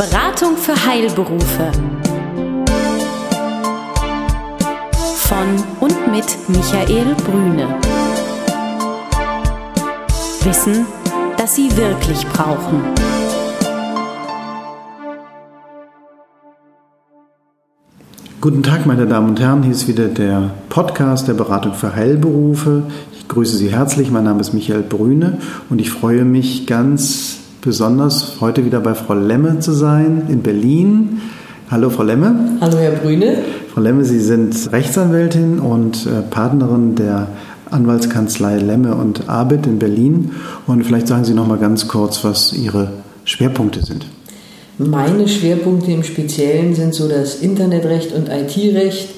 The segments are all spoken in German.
Beratung für Heilberufe. Von und mit Michael Brüne. Wissen, das Sie wirklich brauchen. Guten Tag, meine Damen und Herren. Hier ist wieder der Podcast der Beratung für Heilberufe. Ich grüße Sie herzlich. Mein Name ist Michael Brüne und ich freue mich ganz besonders, heute wieder bei Frau Lemme zu sein in Berlin. Hallo, Frau Lemme. Hallo, Herr Brüne. Frau Lemme, Sie sind Rechtsanwältin und äh, Partnerin der Anwaltskanzlei Lemme und Abid in Berlin. Und vielleicht sagen Sie noch mal ganz kurz, was Ihre Schwerpunkte sind. Meine Schwerpunkte im Speziellen sind so das Internetrecht und IT-Recht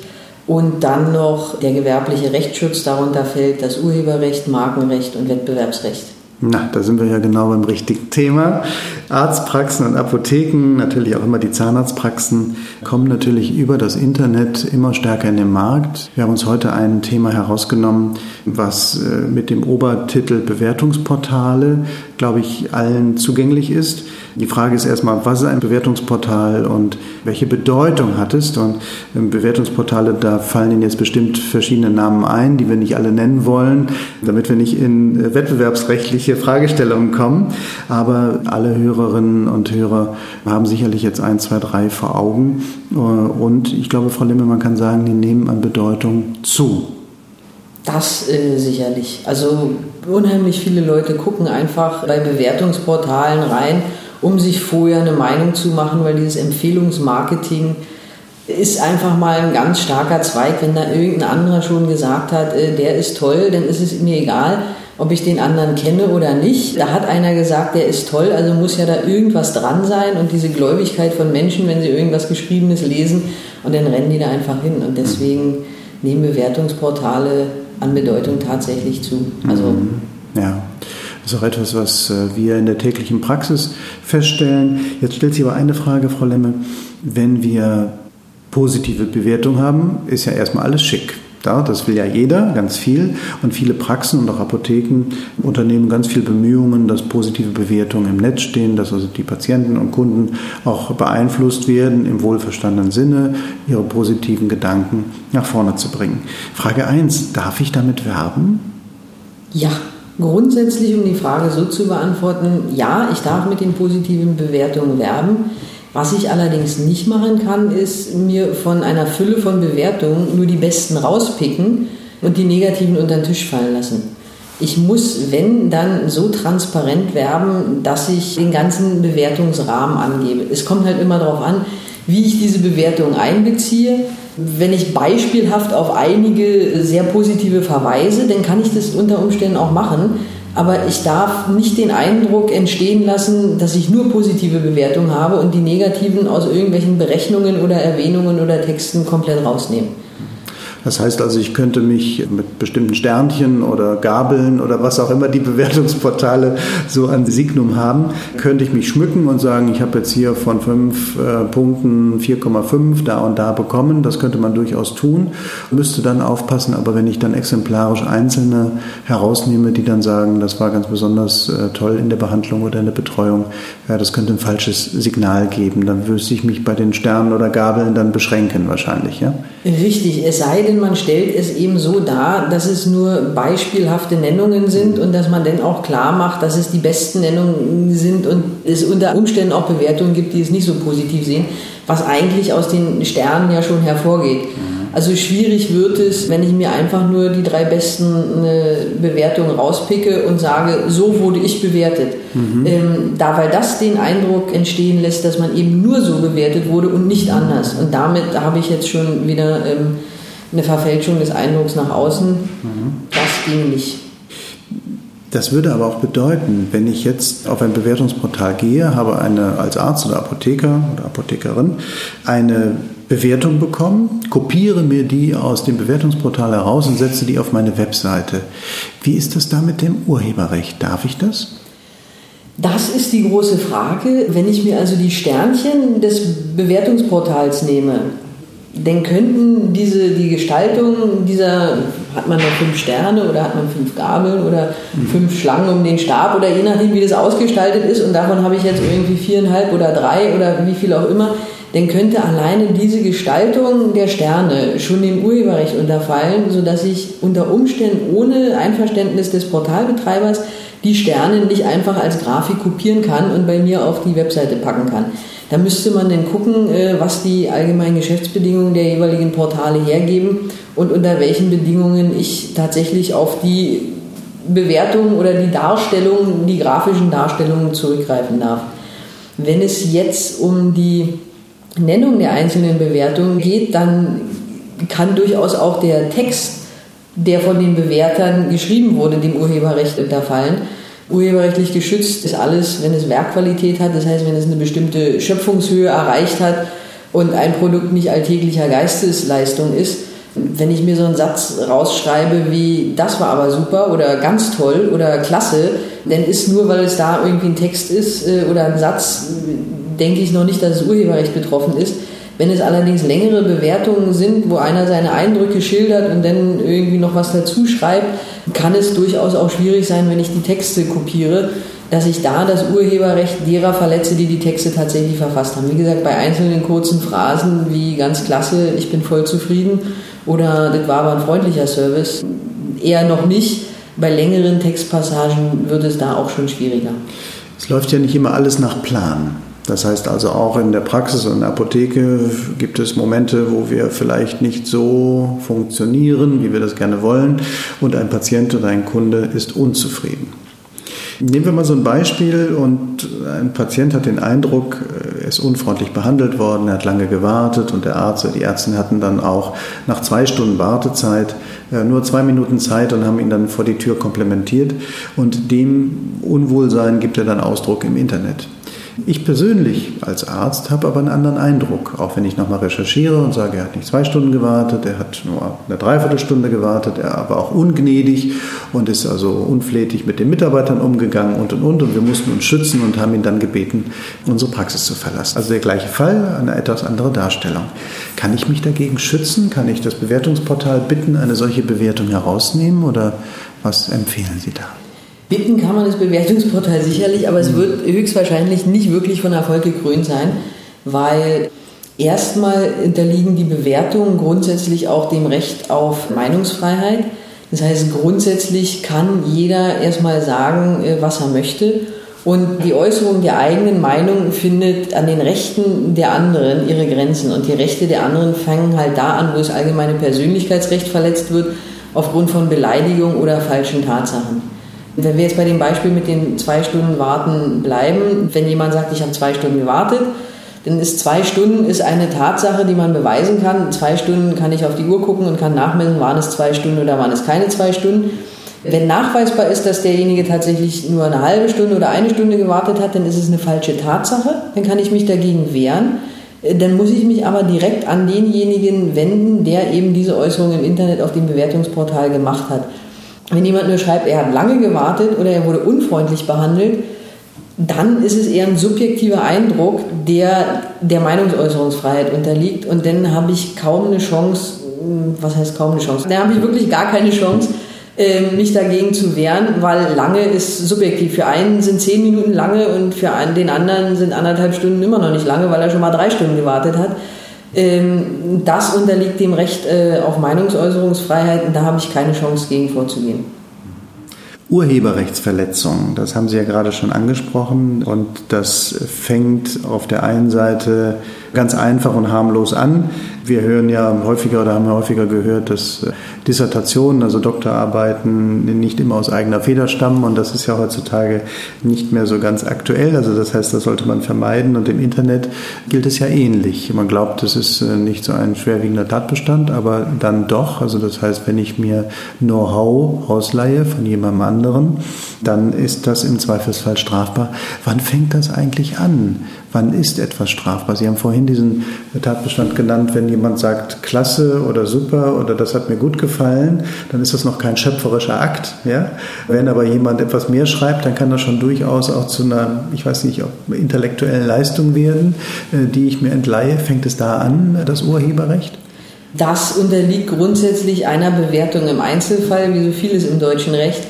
und dann noch der gewerbliche Rechtsschutz. Darunter fällt das Urheberrecht, Markenrecht und Wettbewerbsrecht. Na, da sind wir ja genau beim richtigen Thema. Arztpraxen und Apotheken, natürlich auch immer die Zahnarztpraxen, kommen natürlich über das Internet immer stärker in den Markt. Wir haben uns heute ein Thema herausgenommen, was äh, mit dem Obertitel Bewertungsportale, glaube ich, allen zugänglich ist. Die Frage ist erstmal, was ist ein Bewertungsportal und welche Bedeutung hat es? Und ähm, Bewertungsportale, da fallen Ihnen jetzt bestimmt verschiedene Namen ein, die wir nicht alle nennen wollen, damit wir nicht in äh, wettbewerbsrechtliche Fragestellungen kommen. Aber alle Hörerinnen und Hörer haben sicherlich jetzt ein, zwei, drei vor Augen. Äh, und ich glaube, Frau Limme, man kann sagen, die nehmen an Bedeutung zu. Das äh, sicherlich. Also unheimlich viele Leute gucken einfach bei Bewertungsportalen rein um sich vorher eine Meinung zu machen, weil dieses Empfehlungsmarketing ist einfach mal ein ganz starker Zweig. Wenn da irgendein anderer schon gesagt hat, äh, der ist toll, dann ist es mir egal, ob ich den anderen kenne oder nicht. Da hat einer gesagt, der ist toll, also muss ja da irgendwas dran sein und diese Gläubigkeit von Menschen, wenn sie irgendwas Geschriebenes lesen und dann rennen die da einfach hin und deswegen nehmen Bewertungsportale an Bedeutung tatsächlich zu. Also mhm. ja. Das ist auch etwas, was äh, wir in der täglichen Praxis feststellen. Jetzt stellt sich aber eine Frage, Frau Lemme. Wenn wir positive Bewertung haben, ist ja erstmal alles schick. das will ja jeder, ganz viel. Und viele Praxen und auch Apotheken unternehmen ganz viel Bemühungen, dass positive Bewertungen im Netz stehen, dass also die Patienten und Kunden auch beeinflusst werden, im wohlverstandenen Sinne, ihre positiven Gedanken nach vorne zu bringen. Frage 1, darf ich damit werben? Ja, Grundsätzlich, um die Frage so zu beantworten, ja, ich darf mit den positiven Bewertungen werben. Was ich allerdings nicht machen kann, ist mir von einer Fülle von Bewertungen nur die besten rauspicken und die negativen unter den Tisch fallen lassen. Ich muss, wenn, dann so transparent werben, dass ich den ganzen Bewertungsrahmen angebe. Es kommt halt immer darauf an, wie ich diese Bewertung einbeziehe. Wenn ich beispielhaft auf einige sehr positive verweise, dann kann ich das unter Umständen auch machen. Aber ich darf nicht den Eindruck entstehen lassen, dass ich nur positive Bewertungen habe und die negativen aus irgendwelchen Berechnungen oder Erwähnungen oder Texten komplett rausnehmen. Das heißt also, ich könnte mich mit bestimmten Sternchen oder Gabeln oder was auch immer die Bewertungsportale so an Signum haben, könnte ich mich schmücken und sagen, ich habe jetzt hier von fünf äh, Punkten 4,5 da und da bekommen. Das könnte man durchaus tun, müsste dann aufpassen. Aber wenn ich dann exemplarisch einzelne herausnehme, die dann sagen, das war ganz besonders äh, toll in der Behandlung oder in der Betreuung, ja, das könnte ein falsches Signal geben. Dann müsste ich mich bei den Sternen oder Gabeln dann beschränken wahrscheinlich. Ja? Richtig, es sei denn, denn man stellt es eben so dar, dass es nur beispielhafte Nennungen sind und dass man dann auch klar macht, dass es die besten Nennungen sind und es unter Umständen auch Bewertungen gibt, die es nicht so positiv sehen, was eigentlich aus den Sternen ja schon hervorgeht. Mhm. Also schwierig wird es, wenn ich mir einfach nur die drei besten äh, Bewertungen rauspicke und sage, so wurde ich bewertet. Mhm. Ähm, da, weil das den Eindruck entstehen lässt, dass man eben nur so bewertet wurde und nicht anders. Und damit habe ich jetzt schon wieder ähm, eine Verfälschung des Eindrucks nach außen. Mhm. Das ging nicht. Das würde aber auch bedeuten, wenn ich jetzt auf ein Bewertungsportal gehe, habe eine als Arzt oder Apotheker oder Apothekerin eine Bewertung bekommen, kopiere mir die aus dem Bewertungsportal heraus und setze die auf meine Webseite. Wie ist das da mit dem Urheberrecht? Darf ich das? Das ist die große Frage. Wenn ich mir also die Sternchen des Bewertungsportals nehme, dann könnten diese, die Gestaltung dieser hat man noch fünf Sterne oder hat man fünf Gabeln oder mhm. fünf Schlangen um den Stab oder je nachdem, wie das ausgestaltet ist und davon habe ich jetzt irgendwie viereinhalb oder drei oder wie viel auch immer, dann könnte alleine diese Gestaltung der Sterne schon dem Urheberrecht unterfallen, sodass ich unter Umständen ohne Einverständnis des Portalbetreibers die Sterne nicht einfach als Grafik kopieren kann und bei mir auf die Webseite packen kann. Da müsste man dann gucken, äh, was die allgemeinen Geschäftsbedingungen der jeweiligen Portale hergeben und unter welchen Bedingungen ich tatsächlich auf die Bewertungen oder die Darstellungen, die grafischen Darstellungen zurückgreifen darf. Wenn es jetzt um die Nennung der einzelnen Bewertungen geht, dann kann durchaus auch der Text, der von den Bewertern geschrieben wurde, dem Urheberrecht unterfallen. Urheberrechtlich geschützt ist alles, wenn es Werkqualität hat, das heißt, wenn es eine bestimmte Schöpfungshöhe erreicht hat und ein Produkt nicht alltäglicher Geistesleistung ist. Wenn ich mir so einen Satz rausschreibe wie das war aber super oder ganz toll oder klasse, dann ist nur, weil es da irgendwie ein Text ist äh, oder ein Satz, denke ich noch nicht, dass das Urheberrecht betroffen ist. Wenn es allerdings längere Bewertungen sind, wo einer seine Eindrücke schildert und dann irgendwie noch was dazu schreibt, kann es durchaus auch schwierig sein, wenn ich die Texte kopiere, dass ich da das Urheberrecht derer verletze, die die Texte tatsächlich verfasst haben. Wie gesagt, bei einzelnen kurzen Phrasen wie ganz klasse, ich bin voll zufrieden oder das war aber ein freundlicher Service, eher noch nicht. Bei längeren Textpassagen wird es da auch schon schwieriger. Es läuft ja nicht immer alles nach Plan. Das heißt also auch in der Praxis und in der Apotheke gibt es Momente, wo wir vielleicht nicht so funktionieren, wie wir das gerne wollen und ein Patient oder ein Kunde ist unzufrieden. Nehmen wir mal so ein Beispiel und ein Patient hat den Eindruck, er ist unfreundlich behandelt worden, er hat lange gewartet und der Arzt oder die Ärztin hatten dann auch nach zwei Stunden Wartezeit äh, nur zwei Minuten Zeit und haben ihn dann vor die Tür komplementiert und dem Unwohlsein gibt er dann Ausdruck im Internet. Ich persönlich als Arzt habe aber einen anderen Eindruck, auch wenn ich nochmal recherchiere und sage, er hat nicht zwei Stunden gewartet, er hat nur eine Dreiviertelstunde gewartet, er war auch ungnädig und ist also unflätig mit den Mitarbeitern umgegangen und und und und wir mussten uns schützen und haben ihn dann gebeten, unsere Praxis zu verlassen. Also der gleiche Fall, eine etwas andere Darstellung. Kann ich mich dagegen schützen? Kann ich das Bewertungsportal bitten, eine solche Bewertung herausnehmen oder was empfehlen Sie da? Bitten kann man das Bewertungsportal sicherlich, aber es mhm. wird höchstwahrscheinlich nicht wirklich von Erfolg gekrönt sein, weil erstmal unterliegen die Bewertungen grundsätzlich auch dem Recht auf Meinungsfreiheit. Das heißt, grundsätzlich kann jeder erstmal sagen, äh, was er möchte. Und die Äußerung der eigenen Meinung findet an den Rechten der anderen ihre Grenzen. Und die Rechte der anderen fangen halt da an, wo das allgemeine Persönlichkeitsrecht verletzt wird, aufgrund von Beleidigung oder falschen Tatsachen. Wenn wir jetzt bei dem Beispiel mit den zwei Stunden Warten bleiben, wenn jemand sagt, ich habe zwei Stunden gewartet, dann ist zwei Stunden ist eine Tatsache, die man beweisen kann. Zwei Stunden kann ich auf die Uhr gucken und kann nachmessen, waren es zwei Stunden oder waren es keine zwei Stunden. Wenn nachweisbar ist, dass derjenige tatsächlich nur eine halbe Stunde oder eine Stunde gewartet hat, dann ist es eine falsche Tatsache. Dann kann ich mich dagegen wehren. Dann muss ich mich aber direkt an denjenigen wenden, der eben diese Äußerung im Internet auf dem Bewertungsportal gemacht hat. Wenn jemand nur schreibt, er hat lange gewartet oder er wurde unfreundlich behandelt, dann ist es eher ein subjektiver Eindruck, der der Meinungsäußerungsfreiheit unterliegt und dann habe ich kaum eine Chance, hm, was heißt kaum eine Chance? Da habe ich wirklich gar keine Chance, ähm, mich dagegen zu wehren, weil lange ist subjektiv. Für einen sind zehn Minuten lange und für den anderen sind anderthalb Stunden immer noch nicht lange, weil er schon mal drei Stunden gewartet hat. Ähm, das unterliegt dem Recht äh, auf Meinungsäußerungsfreiheit und da habe ich keine Chance gegen vorzugehen. Urheberrechtsverletzung, das haben Sie ja gerade schon angesprochen und das fängt auf der einen Seite ganz einfach und harmlos an. Wir hören ja häufiger oder haben häufiger gehört, dass äh, Dissertationen, also Doktorarbeiten, nicht immer aus eigener Feder stammen und das ist ja heutzutage nicht mehr so ganz aktuell. Also das heißt, das sollte man vermeiden und im Internet gilt es ja ähnlich. Man glaubt, das ist äh, nicht so ein schwerwiegender Tatbestand, aber dann doch. Also das heißt, wenn ich mir Know-how ausleihe von jemandem anderen, dann ist das im Zweifelsfall strafbar. Wann fängt das eigentlich an? Wann ist etwas strafbar? Sie haben vorhin diesen Tatbestand genannt, wenn jemand sagt, klasse oder super oder das hat mir gut gefallen, dann ist das noch kein schöpferischer Akt. Ja? Wenn aber jemand etwas mehr schreibt, dann kann das schon durchaus auch zu einer, ich weiß nicht, intellektuellen Leistung werden, äh, die ich mir entleihe. Fängt es da an, das Urheberrecht? Das unterliegt grundsätzlich einer Bewertung im Einzelfall, wie so vieles im deutschen Recht.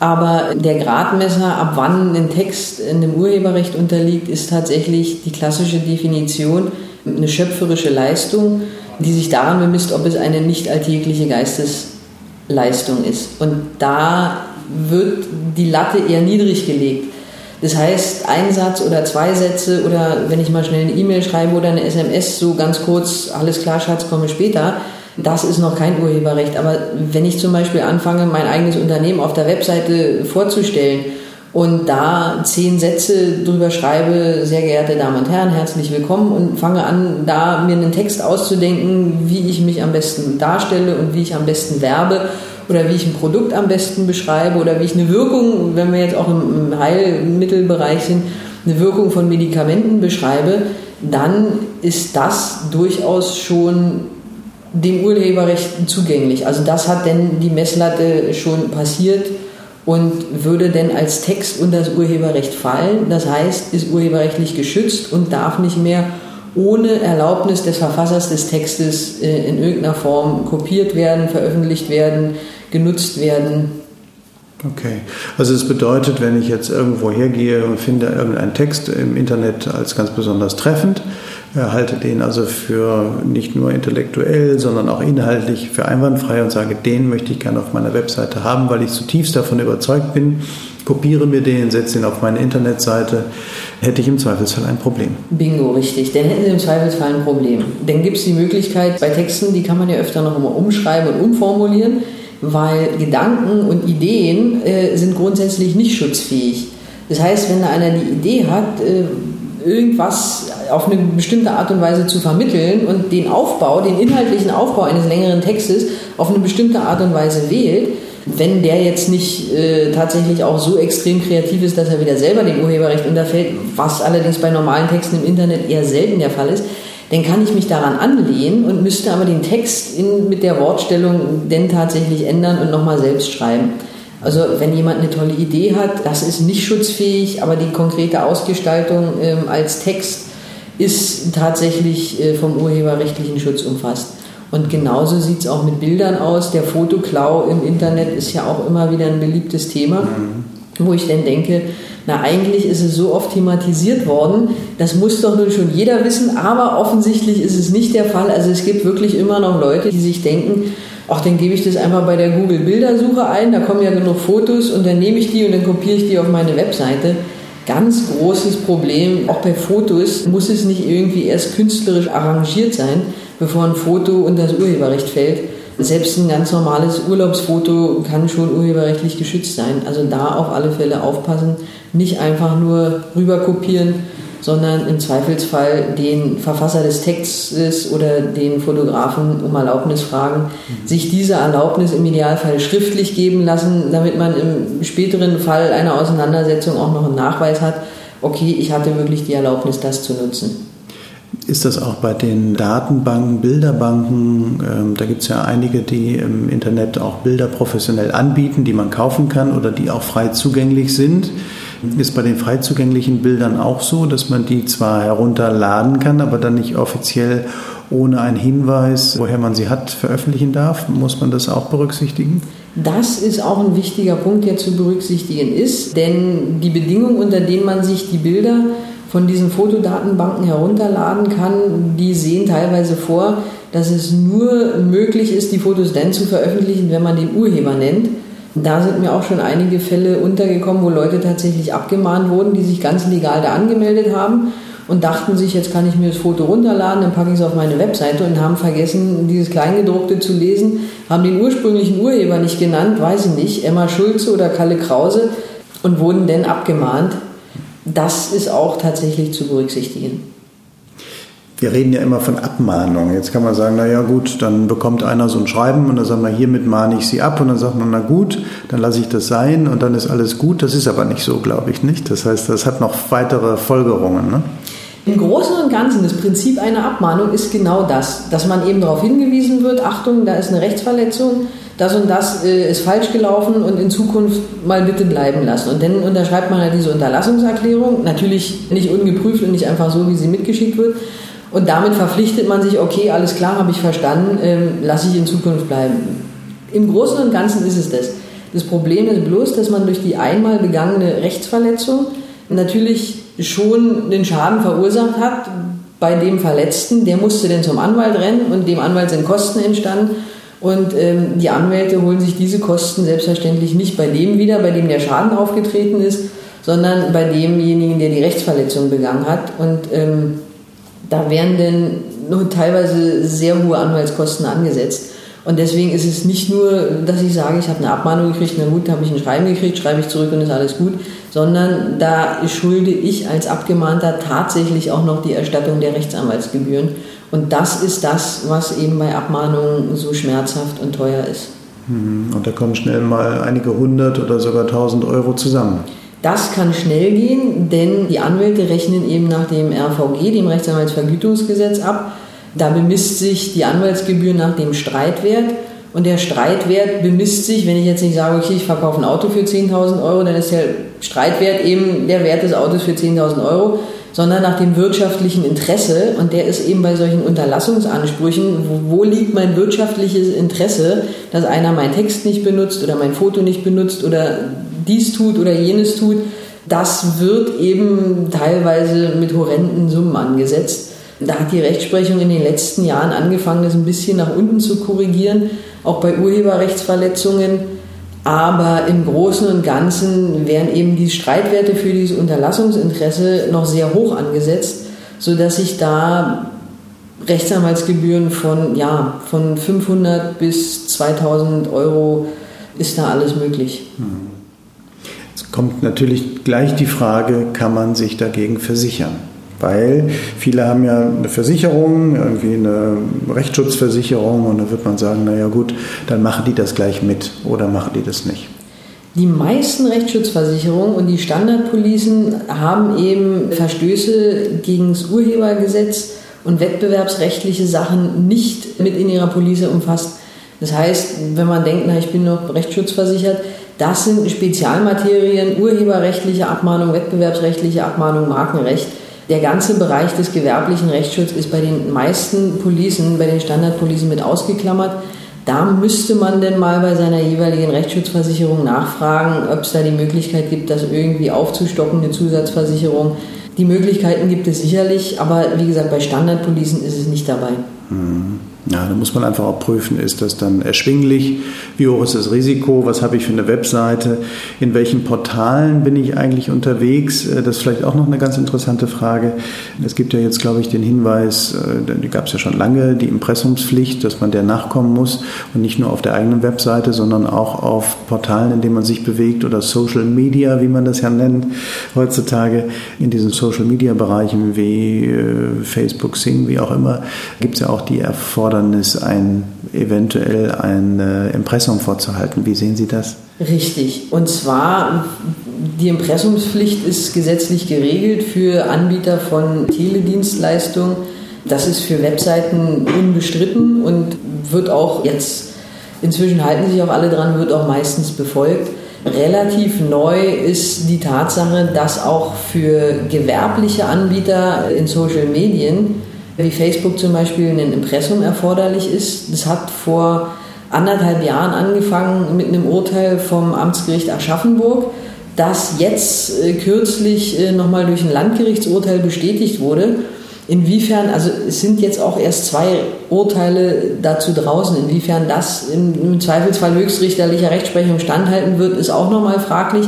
Aber der Gradmesser, ab wann ein Text in dem Urheberrecht unterliegt, ist tatsächlich die klassische Definition, eine schöpferische Leistung, die sich daran bemisst, ob es eine nicht alltägliche Geistesleistung ist. Und da wird die Latte eher niedrig gelegt. Das heißt, ein Satz oder zwei Sätze oder wenn ich mal schnell eine E-Mail schreibe oder eine SMS, so ganz kurz, alles klar, Schatz, komme später, das ist noch kein Urheberrecht. Aber wenn ich zum Beispiel anfange, mein eigenes Unternehmen auf der Webseite vorzustellen und da zehn Sätze drüber schreibe, sehr geehrte Damen und Herren, herzlich willkommen und fange an, da mir einen Text auszudenken, wie ich mich am besten darstelle und wie ich am besten werbe oder wie ich ein Produkt am besten beschreibe oder wie ich eine Wirkung, wenn wir jetzt auch im Heilmittelbereich sind, eine Wirkung von Medikamenten beschreibe, dann ist das durchaus schon dem Urheberrecht zugänglich. Also das hat denn die Messlatte schon passiert und würde denn als Text unter das Urheberrecht fallen. Das heißt, ist urheberrechtlich geschützt und darf nicht mehr ohne Erlaubnis des Verfassers des Textes äh, in irgendeiner Form kopiert werden, veröffentlicht werden, genutzt werden. Okay, also es bedeutet, wenn ich jetzt irgendwo hergehe und finde irgendeinen Text im Internet als ganz besonders treffend, halte den also für nicht nur intellektuell, sondern auch inhaltlich für einwandfrei und sage, den möchte ich gerne auf meiner Webseite haben, weil ich zutiefst davon überzeugt bin, kopiere mir den, setze ihn auf meine Internetseite, hätte ich im Zweifelsfall ein Problem. Bingo, richtig. Dann hätten Sie im Zweifelsfall ein Problem. Dann gibt es die Möglichkeit, bei Texten, die kann man ja öfter noch immer umschreiben und umformulieren, weil Gedanken und Ideen äh, sind grundsätzlich nicht schutzfähig. Das heißt, wenn da einer die Idee hat, äh, irgendwas auf eine bestimmte Art und Weise zu vermitteln und den Aufbau, den inhaltlichen Aufbau eines längeren Textes auf eine bestimmte Art und Weise wählt, wenn der jetzt nicht äh, tatsächlich auch so extrem kreativ ist, dass er wieder selber dem Urheberrecht unterfällt, was allerdings bei normalen Texten im Internet eher selten der Fall ist, dann kann ich mich daran anlehnen und müsste aber den Text in, mit der Wortstellung denn tatsächlich ändern und nochmal selbst schreiben. Also wenn jemand eine tolle Idee hat, das ist nicht schutzfähig, aber die konkrete Ausgestaltung ähm, als Text ist tatsächlich äh, vom urheberrechtlichen Schutz umfasst. Und genauso sieht es auch mit Bildern aus. Der Fotoklau im Internet ist ja auch immer wieder ein beliebtes Thema, mhm. wo ich dann denke, na eigentlich ist es so oft thematisiert worden, das muss doch nun schon jeder wissen, aber offensichtlich ist es nicht der Fall. Also es gibt wirklich immer noch Leute, die sich denken, ach, dann gebe ich das einfach bei der Google Bildersuche ein, da kommen ja genug Fotos und dann nehme ich die und dann kopiere ich die auf meine Webseite. Ganz großes Problem, auch bei Fotos muss es nicht irgendwie erst künstlerisch arrangiert sein, bevor ein Foto unter das Urheberrecht fällt. Selbst ein ganz normales Urlaubsfoto kann schon urheberrechtlich geschützt sein. Also da auf alle Fälle aufpassen, nicht einfach nur rüber kopieren, sondern im Zweifelsfall den Verfasser des Textes oder den Fotografen um Erlaubnis fragen, mhm. sich diese Erlaubnis im Idealfall schriftlich geben lassen, damit man im späteren Fall einer Auseinandersetzung auch noch einen Nachweis hat, okay, ich hatte wirklich die Erlaubnis, das zu nutzen. Ist das auch bei den Datenbanken, Bilderbanken? Ähm, da gibt es ja einige, die im Internet auch Bilder professionell anbieten, die man kaufen kann oder die auch frei zugänglich sind. Ist bei den frei zugänglichen Bildern auch so, dass man die zwar herunterladen kann, aber dann nicht offiziell ohne einen Hinweis, woher man sie hat, veröffentlichen darf? Muss man das auch berücksichtigen? Das ist auch ein wichtiger Punkt, der zu berücksichtigen ist, denn die Bedingungen, unter denen man sich die Bilder von diesen Fotodatenbanken herunterladen kann, die sehen teilweise vor, dass es nur möglich ist, die Fotos dann zu veröffentlichen, wenn man den Urheber nennt. Da sind mir auch schon einige Fälle untergekommen, wo Leute tatsächlich abgemahnt wurden, die sich ganz legal da angemeldet haben und dachten sich, jetzt kann ich mir das Foto runterladen, dann packe ich es auf meine Webseite und haben vergessen, dieses Kleingedruckte zu lesen, haben den ursprünglichen Urheber nicht genannt, weiß ich nicht, Emma Schulze oder Kalle Krause und wurden dann abgemahnt. Das ist auch tatsächlich zu berücksichtigen wir reden ja immer von Abmahnung. Jetzt kann man sagen, na ja gut, dann bekommt einer so ein Schreiben und dann sagen wir, hiermit mahne ich Sie ab und dann sagt man, na gut, dann lasse ich das sein und dann ist alles gut. Das ist aber nicht so, glaube ich nicht. Das heißt, das hat noch weitere Folgerungen. Ne? Im Großen und Ganzen, das Prinzip einer Abmahnung ist genau das, dass man eben darauf hingewiesen wird, Achtung, da ist eine Rechtsverletzung, das und das äh, ist falsch gelaufen und in Zukunft mal bitte bleiben lassen. Und dann unterschreibt man ja diese Unterlassungserklärung, natürlich nicht ungeprüft und nicht einfach so, wie sie mitgeschickt wird, Und damit verpflichtet man sich, okay, alles klar, habe ich verstanden, ähm, lasse ich in Zukunft bleiben. Im Großen und Ganzen ist es das. Das Problem ist bloß, dass man durch die einmal begangene Rechtsverletzung natürlich schon den Schaden verursacht hat bei dem Verletzten. Der musste dann zum Anwalt rennen und dem Anwalt sind Kosten entstanden. Und ähm, die Anwälte holen sich diese Kosten selbstverständlich nicht bei dem wieder, bei dem der Schaden aufgetreten ist, sondern bei demjenigen, der die Rechtsverletzung begangen hat. Und ähm, da werden dann nur teilweise sehr hohe Anwaltskosten angesetzt. Und deswegen ist es nicht nur, dass ich sage, ich habe eine Abmahnung gekriegt, na gut, habe ich ein Schreiben gekriegt, schreibe ich zurück und ist alles gut, sondern da schulde ich als Abgemahnter tatsächlich auch noch die Erstattung der Rechtsanwaltsgebühren. Und das ist das, was eben bei Abmahnungen so schmerzhaft und teuer ist. Mhm. Und da kommen schnell mal einige hundert oder sogar tausend Euro zusammen. Das kann schnell gehen, denn die Anwälte rechnen eben nach dem RVG, dem Rechtsanwaltsvergütungsgesetz, ab. Da bemisst sich die Anwaltsgebühr nach dem Streitwert. Und der Streitwert bemisst sich, wenn ich jetzt nicht sage, okay, ich verkaufe ein Auto für 10.000 Euro, dann ist der Streitwert eben der Wert des Autos für 10.000 Euro, sondern nach dem wirtschaftlichen Interesse. Und der ist eben bei solchen Unterlassungsansprüchen, wo, wo liegt mein wirtschaftliches Interesse, dass einer meinen Text nicht benutzt oder mein Foto nicht benutzt oder dies tut oder jenes tut, das wird eben teilweise mit horrenden Summen angesetzt. Da hat die Rechtsprechung in den letzten Jahren angefangen, das ein bisschen nach unten zu korrigieren, auch bei Urheberrechtsverletzungen. Aber im Großen und Ganzen werden eben die Streitwerte für dieses Unterlassungsinteresse noch sehr hoch angesetzt, sodass sich da Rechtsanwaltsgebühren von, ja, von 500 bis 2000 Euro ist da alles möglich. Hm kommt natürlich gleich die Frage, kann man sich dagegen versichern? Weil viele haben ja eine Versicherung, irgendwie eine Rechtsschutzversicherung und da wird man sagen, naja gut, dann machen die das gleich mit oder machen die das nicht. Die meisten Rechtsschutzversicherungen und die Standardpolicen haben eben Verstöße gegen das Urhebergesetz und wettbewerbsrechtliche Sachen nicht mit in ihrer Police umfasst. Das heißt, wenn man denkt, na, ich bin noch rechtsschutzversichert, das sind Spezialmaterien, urheberrechtliche Abmahnung, wettbewerbsrechtliche Abmahnung, Markenrecht. Der ganze Bereich des gewerblichen Rechtsschutzes ist bei den meisten Policen, bei den Standardpolicen mit ausgeklammert. Da müsste man denn mal bei seiner jeweiligen Rechtsschutzversicherung nachfragen, ob es da die Möglichkeit gibt, das irgendwie aufzustocken, eine Zusatzversicherung. Die Möglichkeiten gibt es sicherlich, aber wie gesagt, bei Standardpolicen ist es nicht dabei. Mhm. Ja, da muss man einfach auch prüfen, ist das dann erschwinglich? Wie hoch ist das Risiko? Was habe ich für eine Webseite? In welchen Portalen bin ich eigentlich unterwegs? Äh, das ist vielleicht auch noch eine ganz interessante Frage. Es gibt ja jetzt, glaube ich, den Hinweis, äh, die gab es ja schon lange, die Impressumspflicht, dass man der nachkommen muss und nicht nur auf der eigenen Webseite, sondern auch auf Portalen, in denen man sich bewegt oder Social Media, wie man das ja nennt heutzutage. In diesen Social Media Bereichen wie äh, Facebook, Sing, wie auch immer, gibt es ja auch die Erfordernis Erfordernis, ein, eventuell ein Impressum vorzuhalten. Wie sehen Sie das? Richtig. Und zwar, die Impressumspflicht ist gesetzlich geregelt für Anbieter von Teledienstleistungen. Das ist für Webseiten unbestritten und wird auch jetzt, inzwischen halten sich auch alle dran, wird auch meistens befolgt. Relativ neu ist die Tatsache, dass auch für gewerbliche Anbieter in Social Medien wie Facebook zum Beispiel ein Impressum erforderlich ist. Das hat vor anderthalb Jahren angefangen mit einem Urteil vom Amtsgericht Aschaffenburg, das jetzt äh, kürzlich äh, nochmal durch ein Landgerichtsurteil bestätigt wurde. Inwiefern, also es sind jetzt auch erst zwei Urteile dazu draußen, inwiefern das im Zweifelsfall höchstrichterlicher Rechtsprechung standhalten wird, ist auch nochmal fraglich.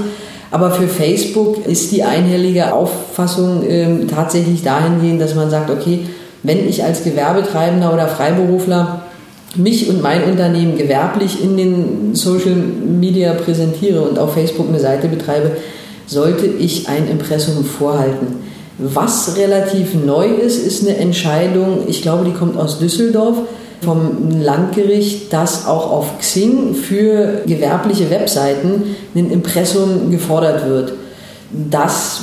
Aber für Facebook ist die einhellige Auffassung äh, tatsächlich dahingehend, dass man sagt, okay, wenn ich als Gewerbetreibender oder Freiberufler mich und mein Unternehmen gewerblich in den Social Media präsentiere und auf Facebook eine Seite betreibe, sollte ich ein Impressum vorhalten. Was relativ neu ist, ist eine Entscheidung, ich glaube, die kommt aus Düsseldorf, vom Landgericht, dass auch auf Xing für gewerbliche Webseiten ein Impressum gefordert wird. Das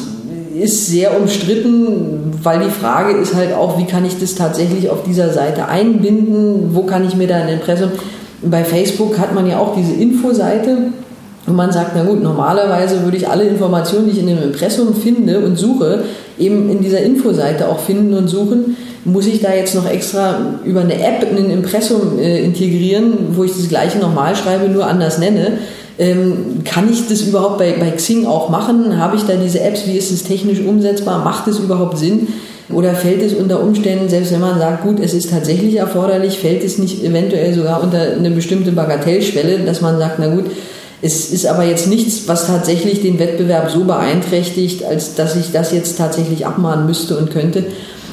ist sehr umstritten, weil die Frage ist halt auch, wie kann ich das tatsächlich auf dieser Seite einbinden, wo kann ich mir da ein Impressum. Bei Facebook hat man ja auch diese Infoseite Und man sagt, na gut, normalerweise würde ich alle Informationen, die ich in dem Impressum finde und suche, eben in dieser Infoseite auch finden und suchen. Muss ich da jetzt noch extra über eine App ein Impressum äh, integrieren, wo ich das gleiche nochmal schreibe, nur anders nenne? Ähm, kann ich das überhaupt bei, bei Xing auch machen? Habe ich da diese Apps? Wie ist es technisch umsetzbar? Macht es überhaupt Sinn? Oder fällt es unter Umständen, selbst wenn man sagt, gut, es ist tatsächlich erforderlich, fällt es nicht eventuell sogar unter eine bestimmte Bagatellschwelle, dass man sagt, na gut, es ist aber jetzt nichts, was tatsächlich den Wettbewerb so beeinträchtigt, als dass ich das jetzt tatsächlich abmahnen müsste und könnte.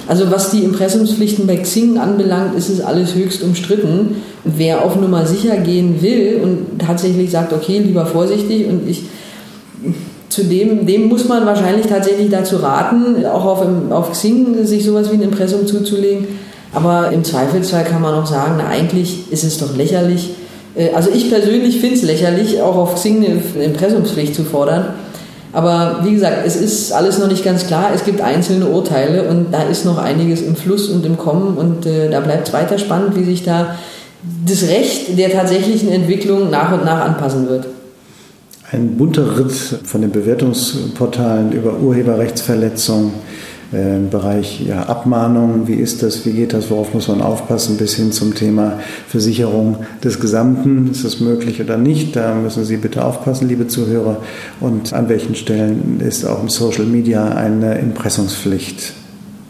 Also was die Impressumspflichten bei Xing anbelangt, ist es alles höchst umstritten. Wer auf Nummer sicher gehen will und tatsächlich sagt, okay, lieber vorsichtig und ich zu dem, dem muss man wahrscheinlich tatsächlich dazu raten, auch auf, auf Xing sich sowas wie ein Impressum zuzulegen. Aber im Zweifelsfall kann man auch sagen, na, eigentlich ist es doch lächerlich. Äh, also ich persönlich finde es lächerlich, auch auf Xing eine Impressumspflicht zu fordern. Aber wie gesagt, es ist alles noch nicht ganz klar. Es gibt einzelne Urteile und da ist noch einiges im Fluss und im Kommen und äh, da bleibt es weiter spannend, wie sich da das Recht der tatsächlichen Entwicklung nach und nach anpassen wird ein bunter Ritt von den Bewertungsportalen über Urheberrechtsverletzungen, im Bereich ja, Abmahnung, wie ist das, wie geht das, worauf muss man aufpassen, bis hin zum Thema Versicherung des Gesamten, ist das möglich oder nicht, da müssen Sie bitte aufpassen, liebe Zuhörer, und an welchen Stellen ist auch im Social Media eine Impressungspflicht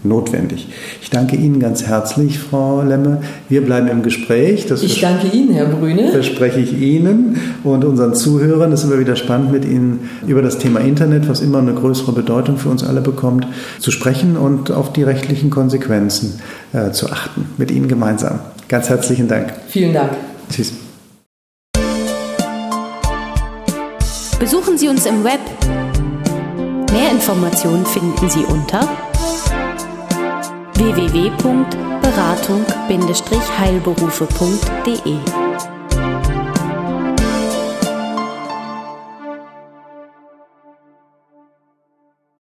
notwendig. Ich danke Ihnen ganz herzlich, Frau Lemme. Wir bleiben im Gespräch. Das ich danke Ihnen, Herr Brüne. Verspreche ich Ihnen und unseren Zuhörern. Es ist immer wieder spannend, mit Ihnen über das Thema Internet, was immer eine größere Bedeutung für uns alle bekommt, zu sprechen und auf die rechtlichen Konsequenzen äh, zu achten. Mit Ihnen gemeinsam. Ganz herzlichen Dank. Vielen Dank. Tschüss. Besuchen Sie uns im Web. Mehr Informationen finden Sie unter www.beratung-heilberufe.de